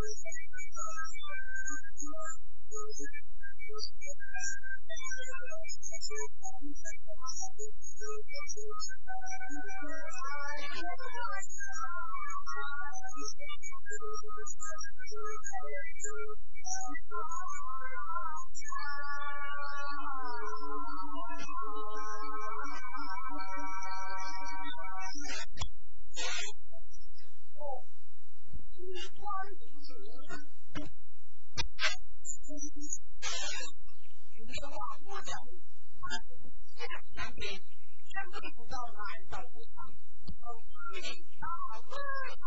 I'm 在南边，相对不到南到北方，都是领导不好。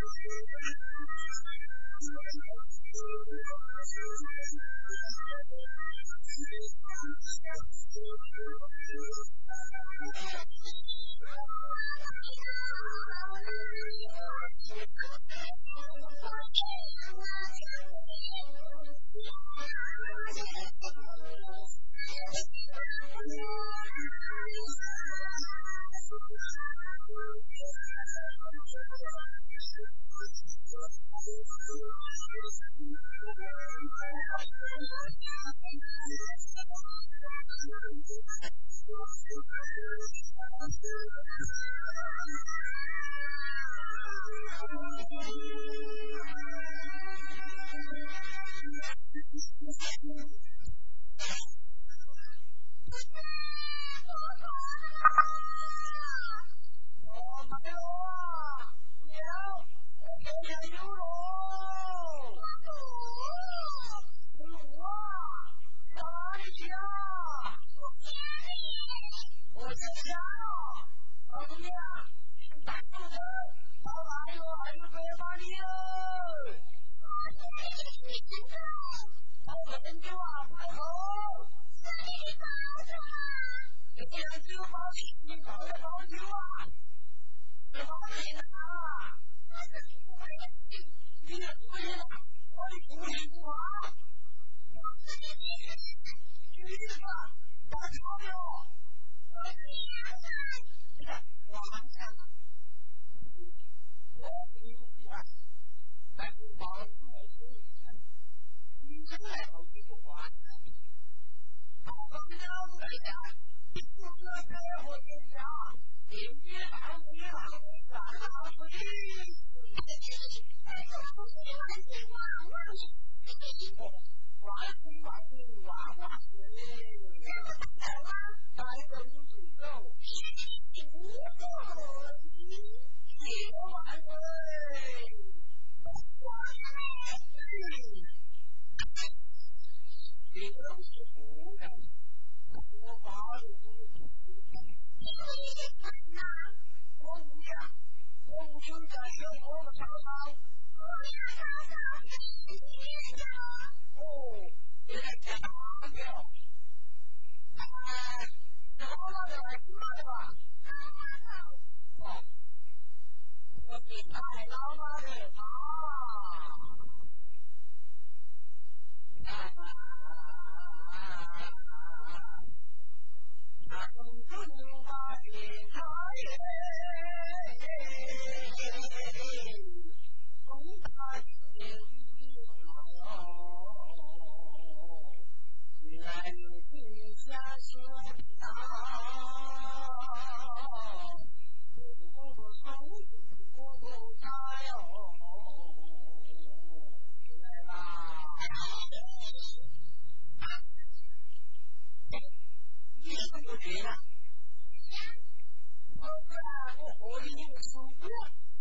人民的收入，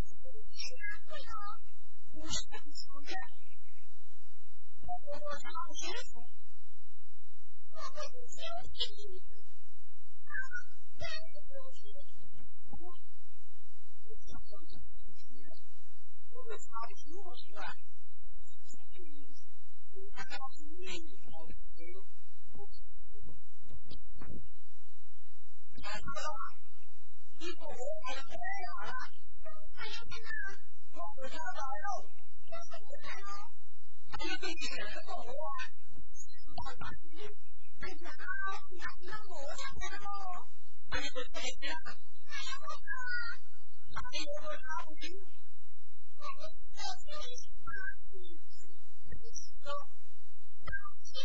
是不能无偿收入。我们无偿学习，我们的身体啊，跟身体不，不是身体不是，我们操心我是吧？嗯，你看到是愿意操心，不是，看到了。衣服还有别人有了，还有电脑，我火车走路，我手机看书，还有电视火锅，我手机，电脑，还有火车走路，还有电视，还有火车，还有火车云，还有手机，手机，手机，手机。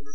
Thank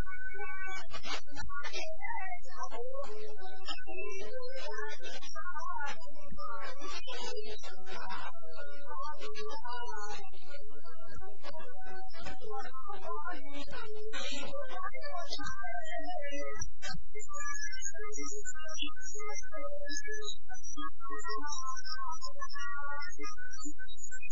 I'm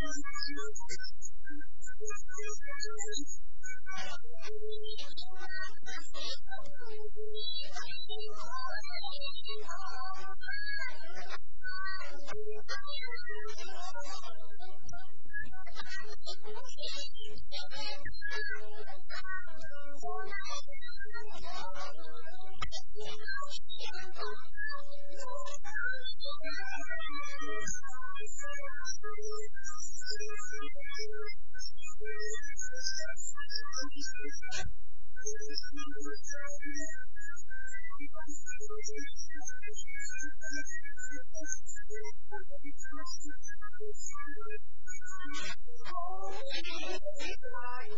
I'm Thank you.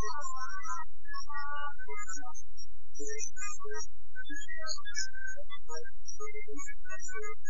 Thank you.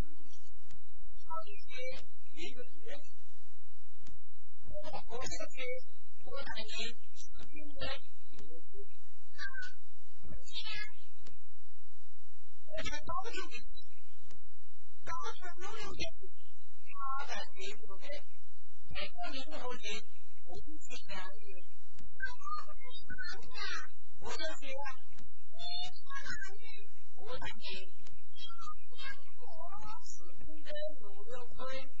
我感觉，我感觉，我死。Thursday, and we'll find